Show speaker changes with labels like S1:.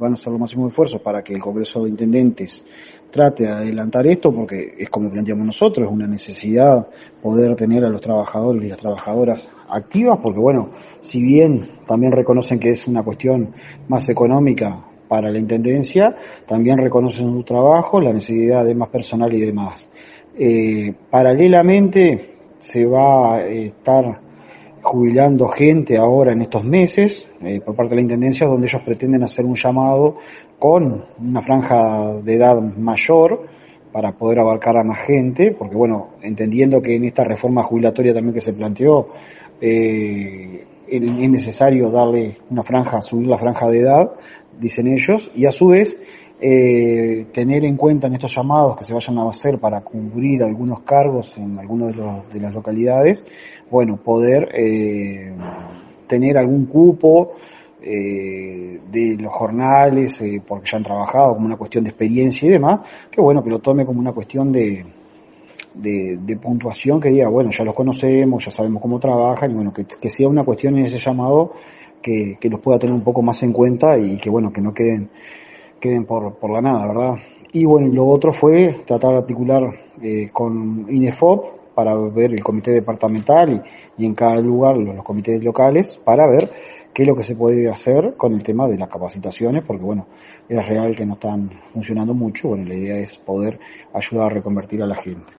S1: Van a hacer los máximos esfuerzos para que el Congreso de Intendentes trate de adelantar esto, porque es como planteamos nosotros, es una necesidad poder tener a los trabajadores y las trabajadoras activas, porque bueno, si bien también reconocen que es una cuestión más económica para la Intendencia, también reconocen su trabajo, la necesidad de más personal y demás. Eh, paralelamente se va a estar jubilando gente ahora en estos meses eh, por parte de la Intendencia, donde ellos pretenden hacer un llamado con una franja de edad mayor para poder abarcar a más gente, porque bueno, entendiendo que en esta reforma jubilatoria también que se planteó, eh, es necesario darle una franja, subir la franja de edad, dicen ellos, y a su vez eh, tener en cuenta en estos llamados que se vayan a hacer para cubrir algunos cargos en algunas de, de las localidades, bueno, poder eh, tener algún cupo eh, de los jornales, eh, porque ya han trabajado como una cuestión de experiencia y demás, que bueno, que lo tome como una cuestión de, de, de puntuación que diga, bueno, ya los conocemos, ya sabemos cómo trabajan, y bueno, que, sea una cuestión en ese llamado que, que los pueda tener un poco más en cuenta y que bueno, que no queden queden por, por la nada, ¿verdad? Y bueno, lo otro fue tratar de articular eh, con INEFOP para ver el comité departamental y, y en cada lugar los, los, comités locales para ver qué es lo que se puede hacer con el tema de las capacitaciones, porque bueno, es real que no están funcionando mucho, bueno, la idea es poder ayudar a reconvertir a la gente.